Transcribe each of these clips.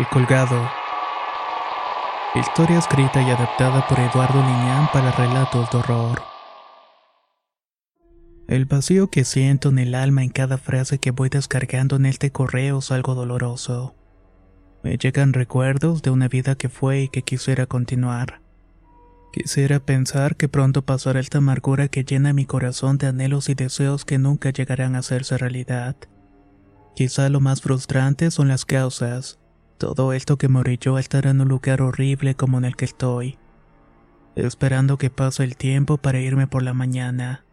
El colgado. Historia escrita y adaptada por Eduardo Liñán para relatos de horror. El vacío que siento en el alma en cada frase que voy descargando en este correo es algo doloroso. Me llegan recuerdos de una vida que fue y que quisiera continuar. Quisiera pensar que pronto pasará esta amargura que llena mi corazón de anhelos y deseos que nunca llegarán a hacerse realidad. Quizá lo más frustrante son las causas, todo esto que me orilló a en un lugar horrible como en el que estoy, esperando que pase el tiempo para irme por la mañana.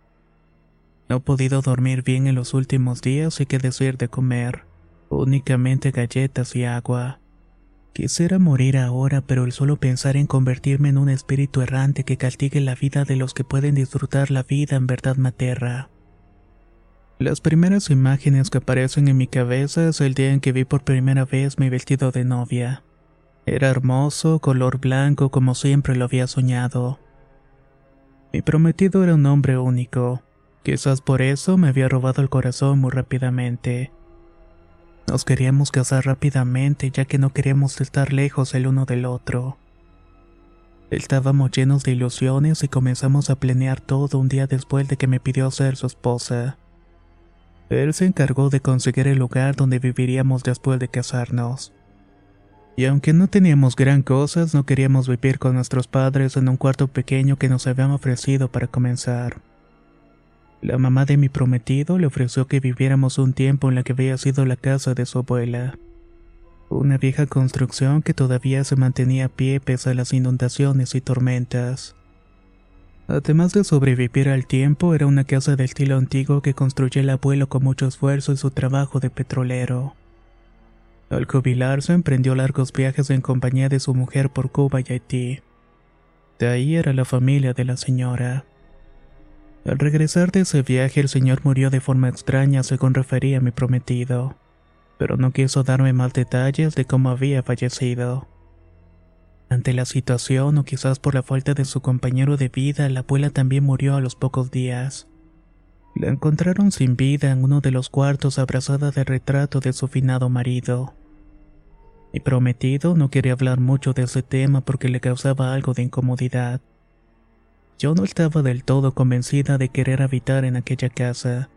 No he podido dormir bien en los últimos días y qué decir de comer, únicamente galletas y agua. Quisiera morir ahora, pero el solo pensar en convertirme en un espíritu errante que castigue la vida de los que pueden disfrutar la vida en verdad me aterra. Las primeras imágenes que aparecen en mi cabeza es el día en que vi por primera vez mi vestido de novia. Era hermoso, color blanco como siempre lo había soñado. Mi prometido era un hombre único. Quizás por eso me había robado el corazón muy rápidamente. Nos queríamos casar rápidamente ya que no queríamos estar lejos el uno del otro. Estábamos llenos de ilusiones y comenzamos a planear todo un día después de que me pidió ser su esposa. Él se encargó de conseguir el lugar donde viviríamos después de casarnos. Y aunque no teníamos gran cosas, no queríamos vivir con nuestros padres en un cuarto pequeño que nos habían ofrecido para comenzar. La mamá de mi prometido le ofreció que viviéramos un tiempo en la que había sido la casa de su abuela. Una vieja construcción que todavía se mantenía a pie pese a las inundaciones y tormentas. Además de sobrevivir al tiempo, era una casa de estilo antiguo que construyó el abuelo con mucho esfuerzo en su trabajo de petrolero. Al jubilarse, emprendió largos viajes en compañía de su mujer por Cuba y Haití. De ahí era la familia de la señora. Al regresar de ese viaje, el señor murió de forma extraña, según refería mi prometido, pero no quiso darme más detalles de cómo había fallecido. Ante la situación o quizás por la falta de su compañero de vida, la abuela también murió a los pocos días. La encontraron sin vida en uno de los cuartos abrazada del retrato de su finado marido. Mi prometido no quería hablar mucho de ese tema porque le causaba algo de incomodidad. Yo no estaba del todo convencida de querer habitar en aquella casa,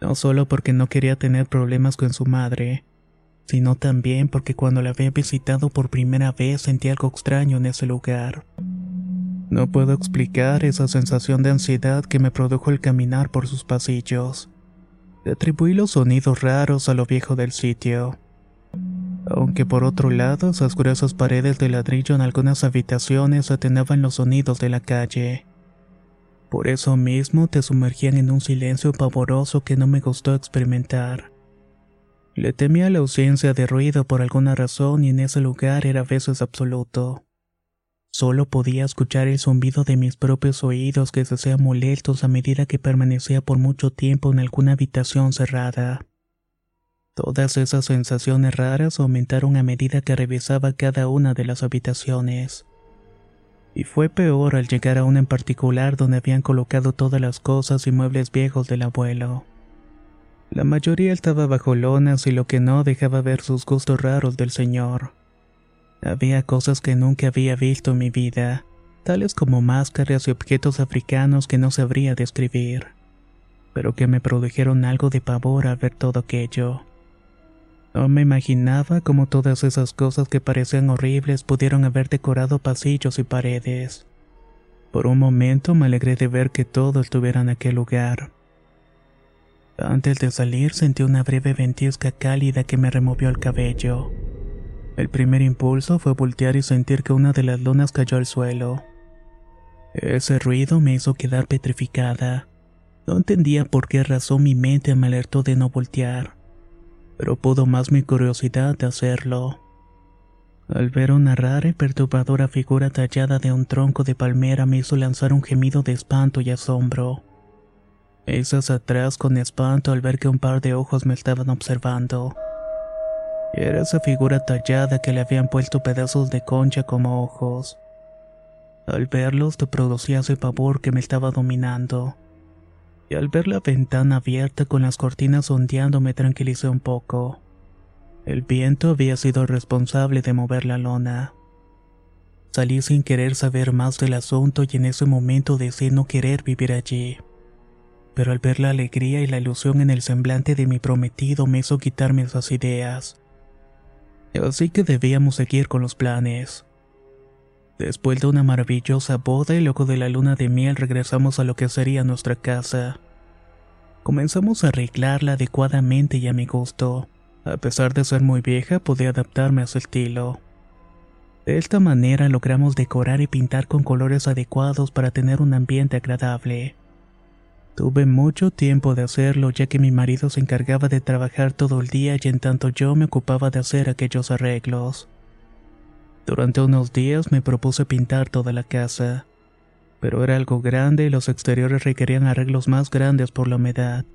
no solo porque no quería tener problemas con su madre, sino también porque cuando la había visitado por primera vez sentí algo extraño en ese lugar. No puedo explicar esa sensación de ansiedad que me produjo el caminar por sus pasillos. Atribuí los sonidos raros a lo viejo del sitio. Aunque por otro lado, esas gruesas paredes de ladrillo en algunas habitaciones atenuaban los sonidos de la calle. Por eso mismo te sumergían en un silencio pavoroso que no me gustó experimentar. Le temía la ausencia de ruido por alguna razón y en ese lugar era a veces absoluto. Solo podía escuchar el zumbido de mis propios oídos que se hacían molestos a medida que permanecía por mucho tiempo en alguna habitación cerrada. Todas esas sensaciones raras aumentaron a medida que revisaba cada una de las habitaciones. Y fue peor al llegar a una en particular donde habían colocado todas las cosas y muebles viejos del abuelo. La mayoría estaba bajo lonas y lo que no dejaba ver sus gustos raros del señor. Había cosas que nunca había visto en mi vida, tales como máscaras y objetos africanos que no sabría describir. pero que me produjeron algo de pavor al ver todo aquello. No me imaginaba cómo todas esas cosas que parecían horribles pudieron haber decorado pasillos y paredes. Por un momento me alegré de ver que todo estuviera en aquel lugar. Antes de salir sentí una breve ventisca cálida que me removió el cabello. El primer impulso fue voltear y sentir que una de las lunas cayó al suelo. Ese ruido me hizo quedar petrificada. No entendía por qué razón mi mente me alertó de no voltear, pero pudo más mi curiosidad de hacerlo. Al ver una rara y perturbadora figura tallada de un tronco de palmera me hizo lanzar un gemido de espanto y asombro. Esas atrás con espanto al ver que un par de ojos me estaban observando. Era esa figura tallada que le habían puesto pedazos de concha como ojos. Al verlos te producía ese pavor que me estaba dominando. Y al ver la ventana abierta con las cortinas ondeando me tranquilicé un poco. El viento había sido responsable de mover la lona. Salí sin querer saber más del asunto y en ese momento deseé no querer vivir allí pero al ver la alegría y la ilusión en el semblante de mi prometido me hizo quitarme esas ideas. Así que debíamos seguir con los planes. Después de una maravillosa boda y luego de la luna de miel regresamos a lo que sería nuestra casa. Comenzamos a arreglarla adecuadamente y a mi gusto. A pesar de ser muy vieja, podía adaptarme a su estilo. De esta manera logramos decorar y pintar con colores adecuados para tener un ambiente agradable. Tuve mucho tiempo de hacerlo ya que mi marido se encargaba de trabajar todo el día y en tanto yo me ocupaba de hacer aquellos arreglos. Durante unos días me propuse pintar toda la casa, pero era algo grande y los exteriores requerían arreglos más grandes por la humedad.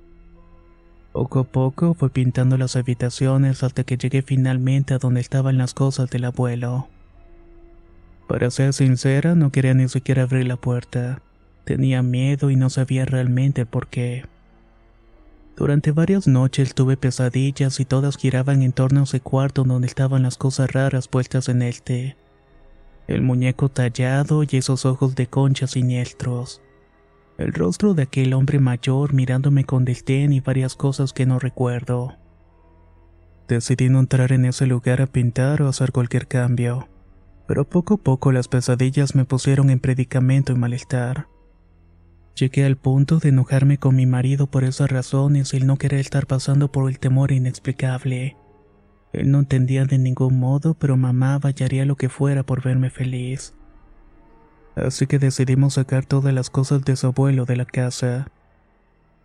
Poco a poco fui pintando las habitaciones hasta que llegué finalmente a donde estaban las cosas del abuelo. Para ser sincera, no quería ni siquiera abrir la puerta. Tenía miedo y no sabía realmente por qué. Durante varias noches tuve pesadillas y todas giraban en torno a ese cuarto donde estaban las cosas raras puestas en el té. El muñeco tallado y esos ojos de concha siniestros. El rostro de aquel hombre mayor mirándome con desdén y varias cosas que no recuerdo. Decidí no entrar en ese lugar a pintar o hacer cualquier cambio, pero poco a poco las pesadillas me pusieron en predicamento y malestar. Llegué al punto de enojarme con mi marido por esas razones y el no querer estar pasando por el temor inexplicable. Él no entendía de ningún modo, pero mamá y haría lo que fuera por verme feliz. Así que decidimos sacar todas las cosas de su abuelo de la casa.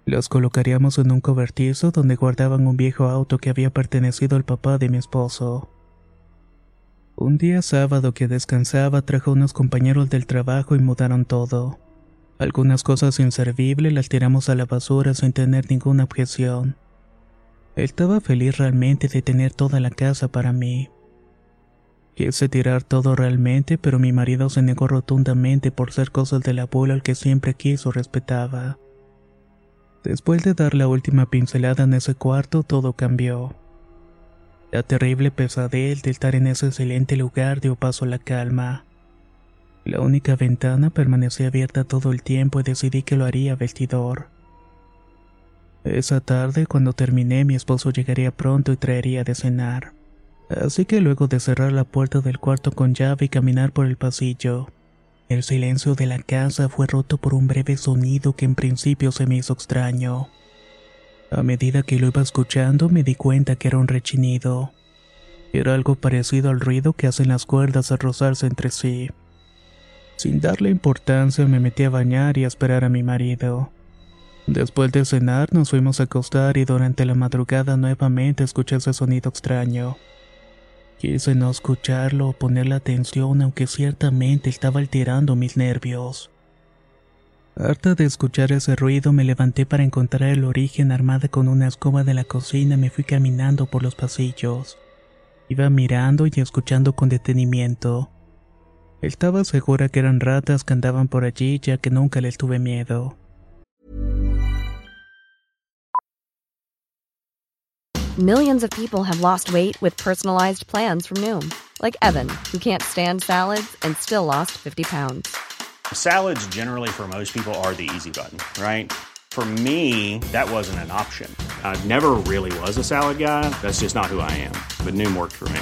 Las colocaríamos en un cobertizo donde guardaban un viejo auto que había pertenecido al papá de mi esposo. Un día sábado que descansaba trajo unos compañeros del trabajo y mudaron todo. Algunas cosas inservibles las tiramos a la basura sin tener ninguna objeción. Estaba feliz realmente de tener toda la casa para mí. Quise tirar todo realmente, pero mi marido se negó rotundamente por ser cosas del abuelo al que siempre quiso respetaba. Después de dar la última pincelada en ese cuarto, todo cambió. La terrible pesadez de estar en ese excelente lugar dio paso a la calma. La única ventana permanecía abierta todo el tiempo y decidí que lo haría vestidor. Esa tarde, cuando terminé, mi esposo llegaría pronto y traería de cenar. Así que luego de cerrar la puerta del cuarto con llave y caminar por el pasillo, el silencio de la casa fue roto por un breve sonido que en principio se me hizo extraño. A medida que lo iba escuchando me di cuenta que era un rechinido. Era algo parecido al ruido que hacen las cuerdas al rozarse entre sí. Sin darle importancia me metí a bañar y a esperar a mi marido. Después de cenar nos fuimos a acostar y durante la madrugada nuevamente escuché ese sonido extraño. Quise no escucharlo o ponerle atención aunque ciertamente estaba alterando mis nervios. Harta de escuchar ese ruido me levanté para encontrar el origen armada con una escoba de la cocina y me fui caminando por los pasillos. Iba mirando y escuchando con detenimiento. Estaba segura que eran ratas que andaban por allí ya que nunca les tuve miedo. Millions of people have lost weight with personalized plans from Noom, like Evan, who can't stand salads and still lost 50 pounds. Salads generally for most people are the easy button, right? For me, that wasn't an option. I never really was a salad guy. That's just not who I am. But Noom worked for me.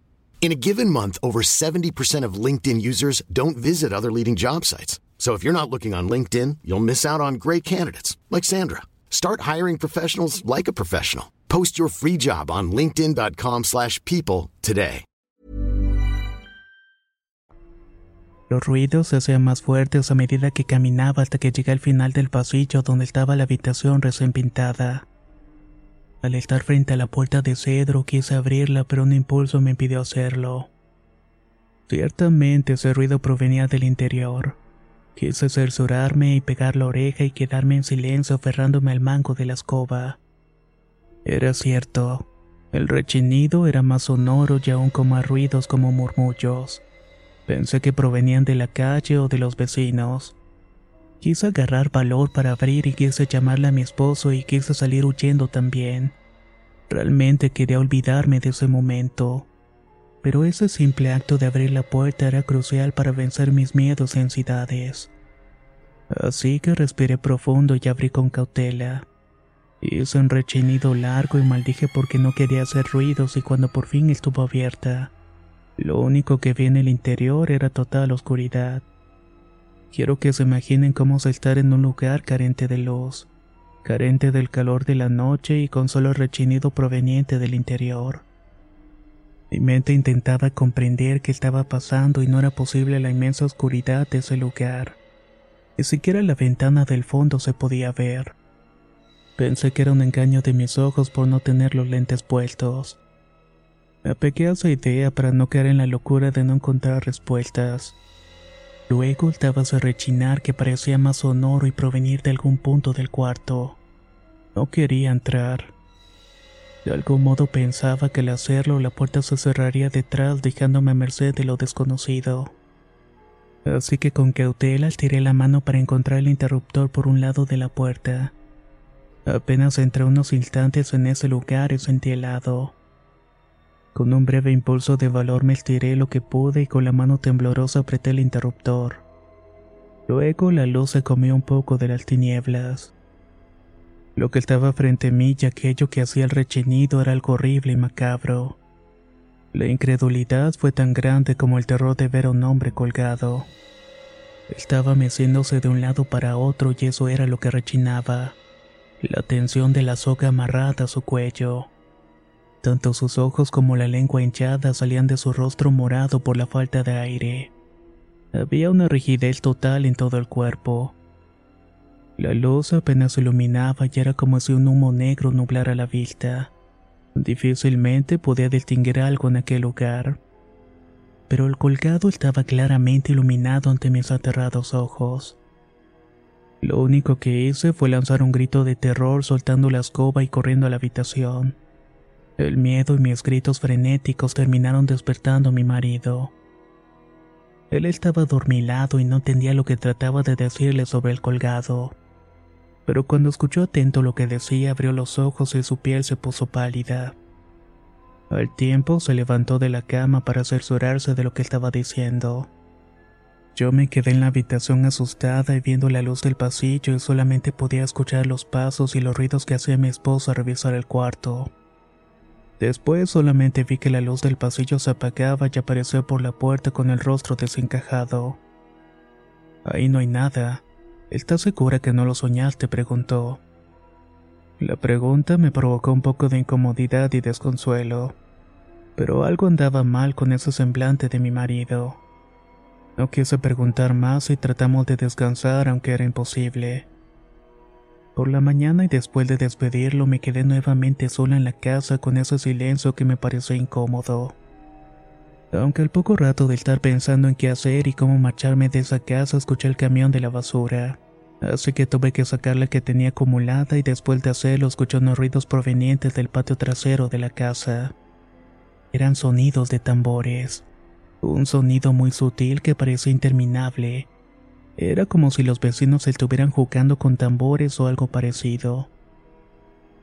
In a given month, over 70% of LinkedIn users don't visit other leading job sites. So if you're not looking on LinkedIn, you'll miss out on great candidates like Sandra. Start hiring professionals like a professional. Post your free job on linkedin.com/people slash people today. Los ruidos se hacían más fuertes a medida que caminaba hasta que llegué al final del pasillo donde estaba la habitación recién pintada. Al estar frente a la puerta de cedro quise abrirla pero un impulso me impidió hacerlo. Ciertamente ese ruido provenía del interior. Quise censurarme y pegar la oreja y quedarme en silencio aferrándome al mango de la escoba. Era cierto, el rechinido era más sonoro y aún con más ruidos como murmullos. Pensé que provenían de la calle o de los vecinos. Quise agarrar valor para abrir y quise llamarle a mi esposo y quise salir huyendo también. Realmente quería olvidarme de ese momento. Pero ese simple acto de abrir la puerta era crucial para vencer mis miedos y ansiedades. Así que respiré profundo y abrí con cautela. Hice un rechinido largo y maldije porque no quería hacer ruidos y cuando por fin estuvo abierta. Lo único que vi en el interior era total oscuridad. Quiero que se imaginen cómo es estar en un lugar carente de luz, carente del calor de la noche y con solo rechinido proveniente del interior. Mi mente intentaba comprender qué estaba pasando y no era posible la inmensa oscuridad de ese lugar. Ni siquiera la ventana del fondo se podía ver. Pensé que era un engaño de mis ojos por no tener los lentes puestos. Me apegué a esa idea para no caer en la locura de no encontrar respuestas. Luego estaba a rechinar que parecía más sonoro y provenir de algún punto del cuarto. No quería entrar. De algún modo pensaba que al hacerlo la puerta se cerraría detrás dejándome a merced de lo desconocido. Así que con cautela tiré la mano para encontrar el interruptor por un lado de la puerta. Apenas entré unos instantes en ese lugar y sentí helado. Con un breve impulso de valor me estiré lo que pude y con la mano temblorosa apreté el interruptor. Luego la luz se comió un poco de las tinieblas. Lo que estaba frente a mí y aquello que hacía el rechinido era algo horrible y macabro. La incredulidad fue tan grande como el terror de ver a un hombre colgado. Estaba meciéndose de un lado para otro y eso era lo que rechinaba. La tensión de la soga amarrada a su cuello. Tanto sus ojos como la lengua hinchada salían de su rostro morado por la falta de aire. Había una rigidez total en todo el cuerpo. La luz apenas iluminaba y era como si un humo negro nublara la vista. Difícilmente podía distinguir algo en aquel lugar. Pero el colgado estaba claramente iluminado ante mis aterrados ojos. Lo único que hice fue lanzar un grito de terror soltando la escoba y corriendo a la habitación. El miedo y mis gritos frenéticos terminaron despertando a mi marido. Él estaba adormilado y no entendía lo que trataba de decirle sobre el colgado. Pero cuando escuchó atento lo que decía, abrió los ojos y su piel se puso pálida. Al tiempo se levantó de la cama para cerciorarse de lo que estaba diciendo. Yo me quedé en la habitación asustada y viendo la luz del pasillo y solamente podía escuchar los pasos y los ruidos que hacía mi esposa revisar el cuarto. Después solamente vi que la luz del pasillo se apagaba y apareció por la puerta con el rostro desencajado. Ahí no hay nada. ¿Estás segura que no lo soñaste? preguntó. La pregunta me provocó un poco de incomodidad y desconsuelo, pero algo andaba mal con ese semblante de mi marido. No quise preguntar más y tratamos de descansar aunque era imposible. Por la mañana y después de despedirlo me quedé nuevamente sola en la casa con ese silencio que me pareció incómodo. Aunque al poco rato de estar pensando en qué hacer y cómo marcharme de esa casa escuché el camión de la basura. Así que tuve que sacar la que tenía acumulada y después de hacerlo escuché unos ruidos provenientes del patio trasero de la casa. Eran sonidos de tambores. Un sonido muy sutil que parecía interminable. Era como si los vecinos estuvieran jugando con tambores o algo parecido.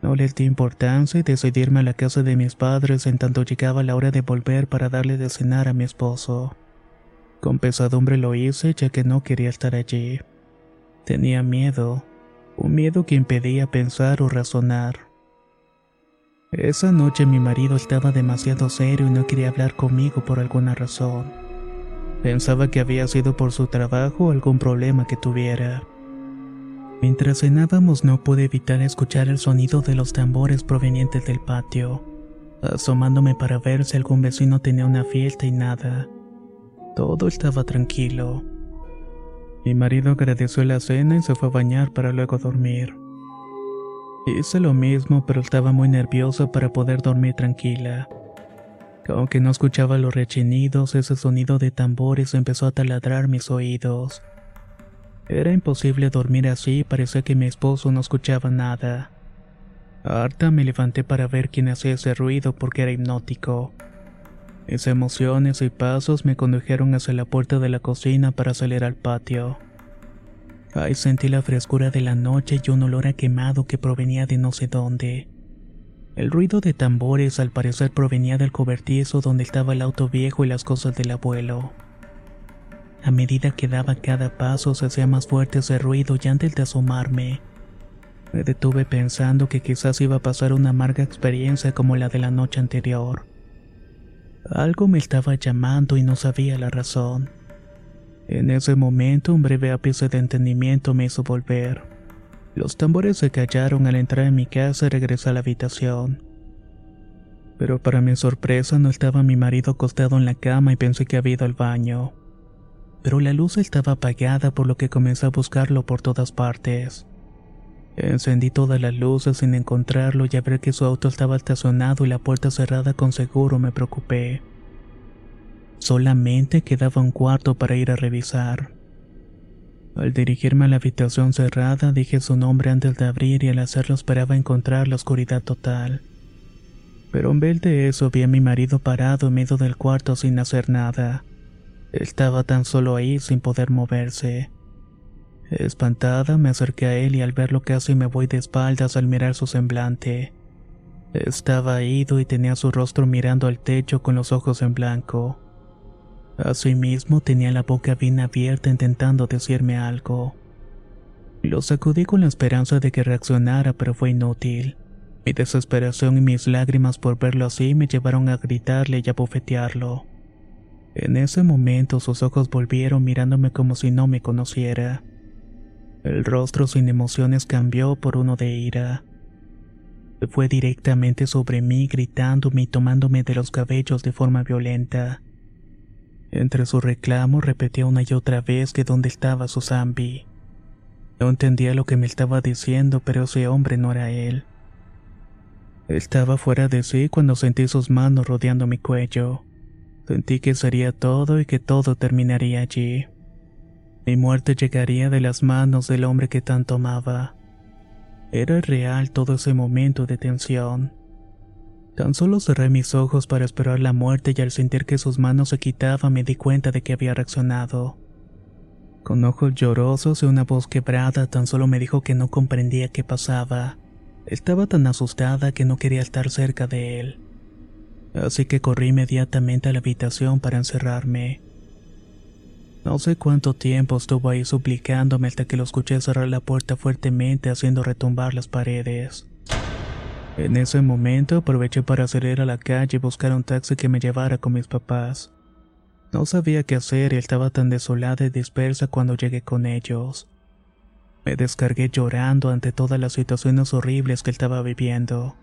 No le di importancia y decidí irme a la casa de mis padres en tanto llegaba la hora de volver para darle de cenar a mi esposo. Con pesadumbre lo hice ya que no quería estar allí. Tenía miedo, un miedo que impedía pensar o razonar. Esa noche mi marido estaba demasiado serio y no quería hablar conmigo por alguna razón. Pensaba que había sido por su trabajo o algún problema que tuviera. Mientras cenábamos no pude evitar escuchar el sonido de los tambores provenientes del patio, asomándome para ver si algún vecino tenía una fiesta y nada. Todo estaba tranquilo. Mi marido agradeció la cena y se fue a bañar para luego dormir. Hice lo mismo, pero estaba muy nervioso para poder dormir tranquila. Aunque no escuchaba los rechinidos, ese sonido de tambores empezó a taladrar mis oídos. Era imposible dormir así parecía que mi esposo no escuchaba nada. Harta me levanté para ver quién hacía ese ruido porque era hipnótico. Mis emociones y pasos me condujeron hacia la puerta de la cocina para salir al patio. Ahí sentí la frescura de la noche y un olor a quemado que provenía de no sé dónde. El ruido de tambores al parecer provenía del cobertizo donde estaba el auto viejo y las cosas del abuelo. A medida que daba cada paso se hacía más fuerte ese ruido y antes de asomarme, me detuve pensando que quizás iba a pasar una amarga experiencia como la de la noche anterior. Algo me estaba llamando y no sabía la razón. En ese momento un breve ápice de entendimiento me hizo volver. Los tambores se callaron al entrar en mi casa y regresé a la habitación. Pero para mi sorpresa no estaba mi marido acostado en la cama y pensé que había ido al baño. Pero la luz estaba apagada por lo que comencé a buscarlo por todas partes. Encendí todas las luces sin encontrarlo y al ver que su auto estaba estacionado y la puerta cerrada con seguro me preocupé. Solamente quedaba un cuarto para ir a revisar. Al dirigirme a la habitación cerrada dije su nombre antes de abrir y al hacerlo esperaba encontrar la oscuridad total. Pero en vez de eso vi a mi marido parado en medio del cuarto sin hacer nada. Estaba tan solo ahí sin poder moverse. Espantada me acerqué a él y al verlo casi me voy de espaldas al mirar su semblante. Estaba ido y tenía su rostro mirando al techo con los ojos en blanco. Asimismo tenía la boca bien abierta intentando decirme algo. Lo sacudí con la esperanza de que reaccionara, pero fue inútil. Mi desesperación y mis lágrimas por verlo así me llevaron a gritarle y a bofetearlo. En ese momento sus ojos volvieron mirándome como si no me conociera. El rostro sin emociones cambió por uno de ira. Fue directamente sobre mí gritándome y tomándome de los cabellos de forma violenta. Entre sus reclamos repetía una y otra vez que dónde estaba su zambi. No entendía lo que me estaba diciendo, pero ese hombre no era él. Estaba fuera de sí cuando sentí sus manos rodeando mi cuello. Sentí que sería todo y que todo terminaría allí. Mi muerte llegaría de las manos del hombre que tanto amaba. Era real todo ese momento de tensión. Tan solo cerré mis ojos para esperar la muerte y al sentir que sus manos se quitaban me di cuenta de que había reaccionado. Con ojos llorosos y una voz quebrada tan solo me dijo que no comprendía qué pasaba. Estaba tan asustada que no quería estar cerca de él. Así que corrí inmediatamente a la habitación para encerrarme. No sé cuánto tiempo estuvo ahí suplicándome hasta que lo escuché cerrar la puerta fuertemente haciendo retumbar las paredes. En ese momento aproveché para salir a la calle y buscar un taxi que me llevara con mis papás. No sabía qué hacer y estaba tan desolada y dispersa cuando llegué con ellos. Me descargué llorando ante todas las situaciones horribles que estaba viviendo.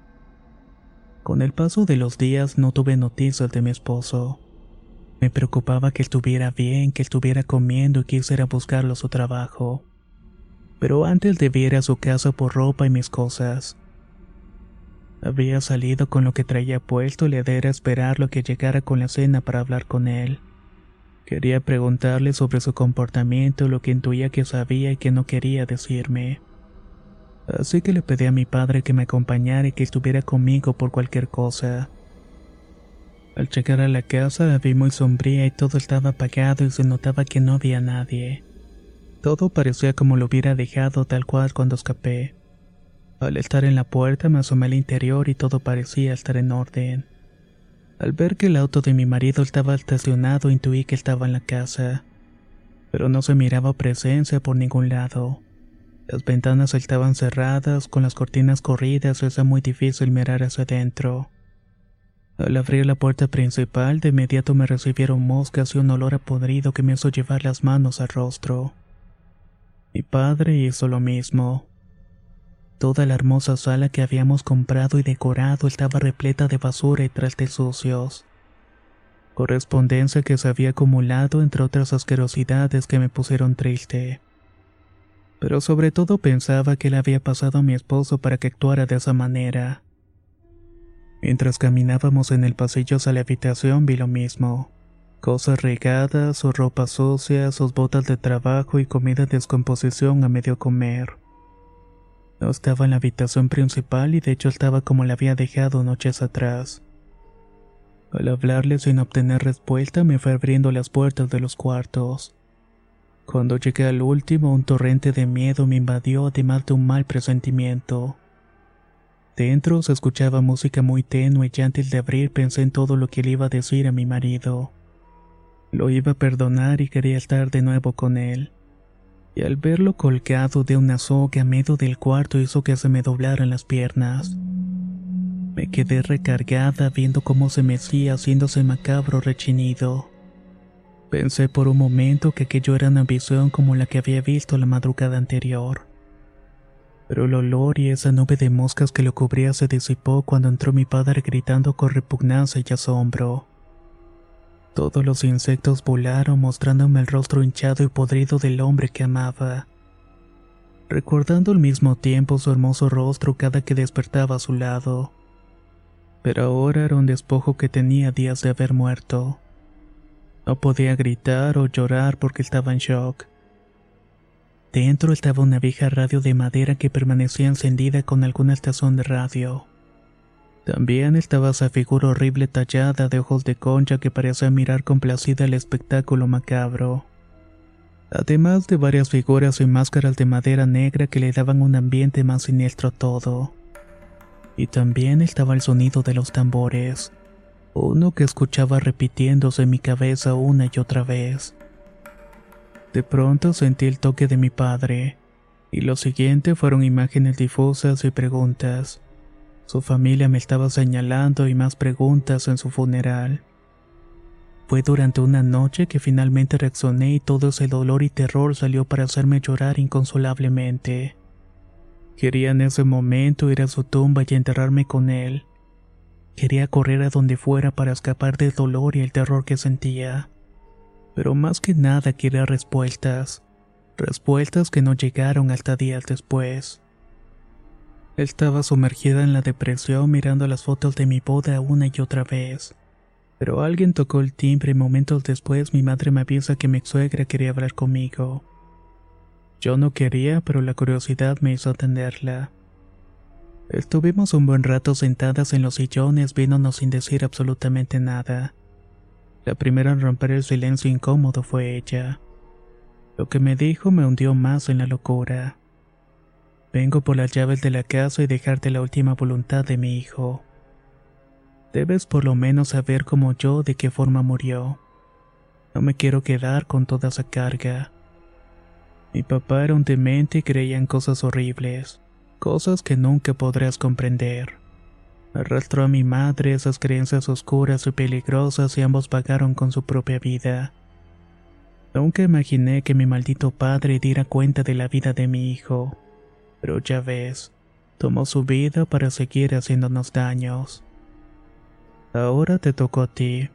Con el paso de los días no tuve noticias de mi esposo. Me preocupaba que estuviera bien, que estuviera comiendo y quisiera buscarlo a su trabajo. Pero antes de ir a su casa por ropa y mis cosas. Había salido con lo que traía puesto y le era esperarlo que llegara con la cena para hablar con él. Quería preguntarle sobre su comportamiento, lo que intuía que sabía y que no quería decirme. Así que le pedí a mi padre que me acompañara y que estuviera conmigo por cualquier cosa. Al llegar a la casa la vi muy sombría y todo estaba apagado y se notaba que no había nadie. Todo parecía como lo hubiera dejado tal cual cuando escapé. Al estar en la puerta me asomé al interior y todo parecía estar en orden. Al ver que el auto de mi marido estaba estacionado intuí que estaba en la casa, pero no se miraba presencia por ningún lado. Las ventanas estaban cerradas, con las cortinas corridas, era muy difícil mirar hacia adentro. Al abrir la puerta principal, de inmediato me recibieron moscas y un olor a podrido que me hizo llevar las manos al rostro. Mi padre hizo lo mismo. Toda la hermosa sala que habíamos comprado y decorado estaba repleta de basura y trastes sucios. Correspondencia que se había acumulado entre otras asquerosidades que me pusieron triste pero sobre todo pensaba que le había pasado a mi esposo para que actuara de esa manera. Mientras caminábamos en el pasillo hacia la habitación vi lo mismo. Cosas regadas, sus ropa sucia, sus botas de trabajo y comida en descomposición a medio comer. No estaba en la habitación principal y de hecho estaba como la había dejado noches atrás. Al hablarle sin obtener respuesta me fue abriendo las puertas de los cuartos. Cuando llegué al último, un torrente de miedo me invadió además de un mal presentimiento. Dentro se escuchaba música muy tenue y antes de abrir pensé en todo lo que le iba a decir a mi marido. Lo iba a perdonar y quería estar de nuevo con él. Y al verlo colgado de una soga a medio del cuarto hizo que se me doblaran las piernas. Me quedé recargada viendo cómo se mecía haciéndose macabro rechinido. Pensé por un momento que aquello era una visión como la que había visto la madrugada anterior. Pero el olor y esa nube de moscas que lo cubría se disipó cuando entró mi padre gritando con repugnancia y asombro. Todos los insectos volaron mostrándome el rostro hinchado y podrido del hombre que amaba, recordando al mismo tiempo su hermoso rostro cada que despertaba a su lado. Pero ahora era un despojo que tenía días de haber muerto. No podía gritar o llorar porque estaba en shock. Dentro estaba una vieja radio de madera que permanecía encendida con alguna estación de radio. También estaba esa figura horrible tallada de ojos de concha que parecía mirar complacida el espectáculo macabro. Además de varias figuras y máscaras de madera negra que le daban un ambiente más siniestro a todo. Y también estaba el sonido de los tambores uno que escuchaba repitiéndose en mi cabeza una y otra vez. De pronto sentí el toque de mi padre, y lo siguiente fueron imágenes difusas y preguntas. Su familia me estaba señalando y más preguntas en su funeral. Fue durante una noche que finalmente reaccioné y todo ese dolor y terror salió para hacerme llorar inconsolablemente. Quería en ese momento ir a su tumba y enterrarme con él Quería correr a donde fuera para escapar del dolor y el terror que sentía. Pero más que nada quería respuestas. Respuestas que no llegaron hasta días después. Estaba sumergida en la depresión mirando las fotos de mi boda una y otra vez. Pero alguien tocó el timbre y momentos después mi madre me avisa que mi suegra quería hablar conmigo. Yo no quería, pero la curiosidad me hizo atenderla. Estuvimos un buen rato sentadas en los sillones viéndonos sin decir absolutamente nada. La primera en romper el silencio incómodo fue ella. Lo que me dijo me hundió más en la locura. Vengo por las llaves de la casa y dejarte la última voluntad de mi hijo. Debes por lo menos saber como yo de qué forma murió. No me quiero quedar con toda esa carga. Mi papá era un demente y creía en cosas horribles cosas que nunca podrás comprender. Arrastró a mi madre esas creencias oscuras y peligrosas y ambos pagaron con su propia vida. Nunca imaginé que mi maldito padre diera cuenta de la vida de mi hijo, pero ya ves, tomó su vida para seguir haciéndonos daños. Ahora te tocó a ti.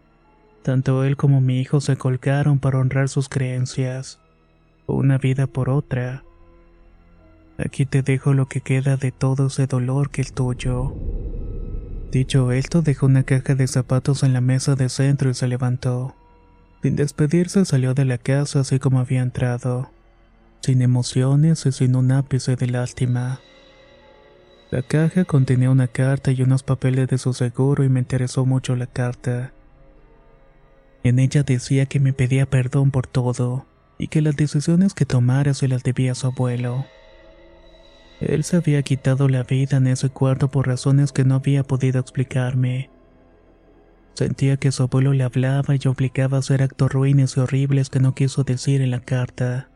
Tanto él como mi hijo se colgaron para honrar sus creencias, una vida por otra. Aquí te dejo lo que queda de todo ese dolor que es tuyo. Dicho esto, dejó una caja de zapatos en la mesa de centro y se levantó. Sin despedirse salió de la casa así como había entrado, sin emociones y sin un ápice de lástima. La caja contenía una carta y unos papeles de su seguro y me interesó mucho la carta. En ella decía que me pedía perdón por todo y que las decisiones que tomara se las debía a su abuelo. Él se había quitado la vida en ese cuarto por razones que no había podido explicarme. Sentía que su abuelo le hablaba y obligaba a hacer actos ruines y horribles que no quiso decir en la carta.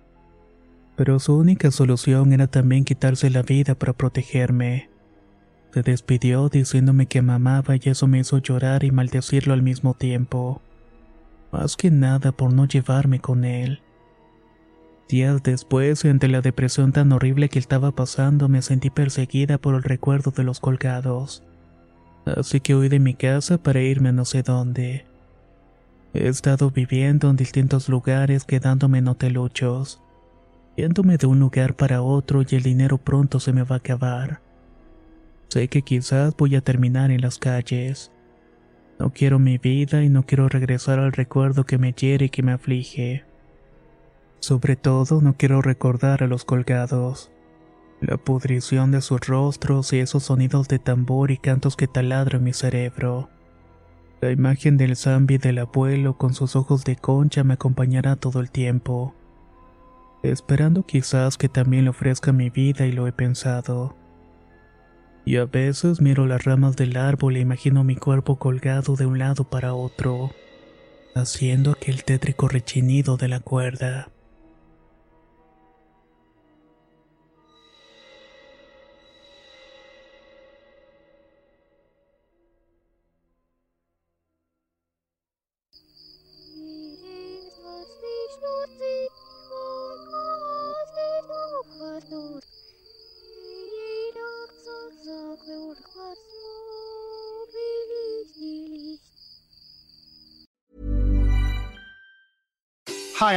Pero su única solución era también quitarse la vida para protegerme. Se despidió diciéndome que me amaba y eso me hizo llorar y maldecirlo al mismo tiempo. Más que nada por no llevarme con él. Días después, ante la depresión tan horrible que estaba pasando, me sentí perseguida por el recuerdo de los colgados. Así que huí de mi casa para irme a no sé dónde. He estado viviendo en distintos lugares quedándome en hoteluchos, yéndome de un lugar para otro y el dinero pronto se me va a acabar. Sé que quizás voy a terminar en las calles. No quiero mi vida y no quiero regresar al recuerdo que me hiere y que me aflige. Sobre todo no quiero recordar a los colgados. La pudrición de sus rostros y esos sonidos de tambor y cantos que taladran mi cerebro. La imagen del zambi del abuelo con sus ojos de concha me acompañará todo el tiempo. Esperando quizás que también le ofrezca mi vida y lo he pensado. Y a veces miro las ramas del árbol e imagino mi cuerpo colgado de un lado para otro, haciendo aquel tétrico rechinido de la cuerda.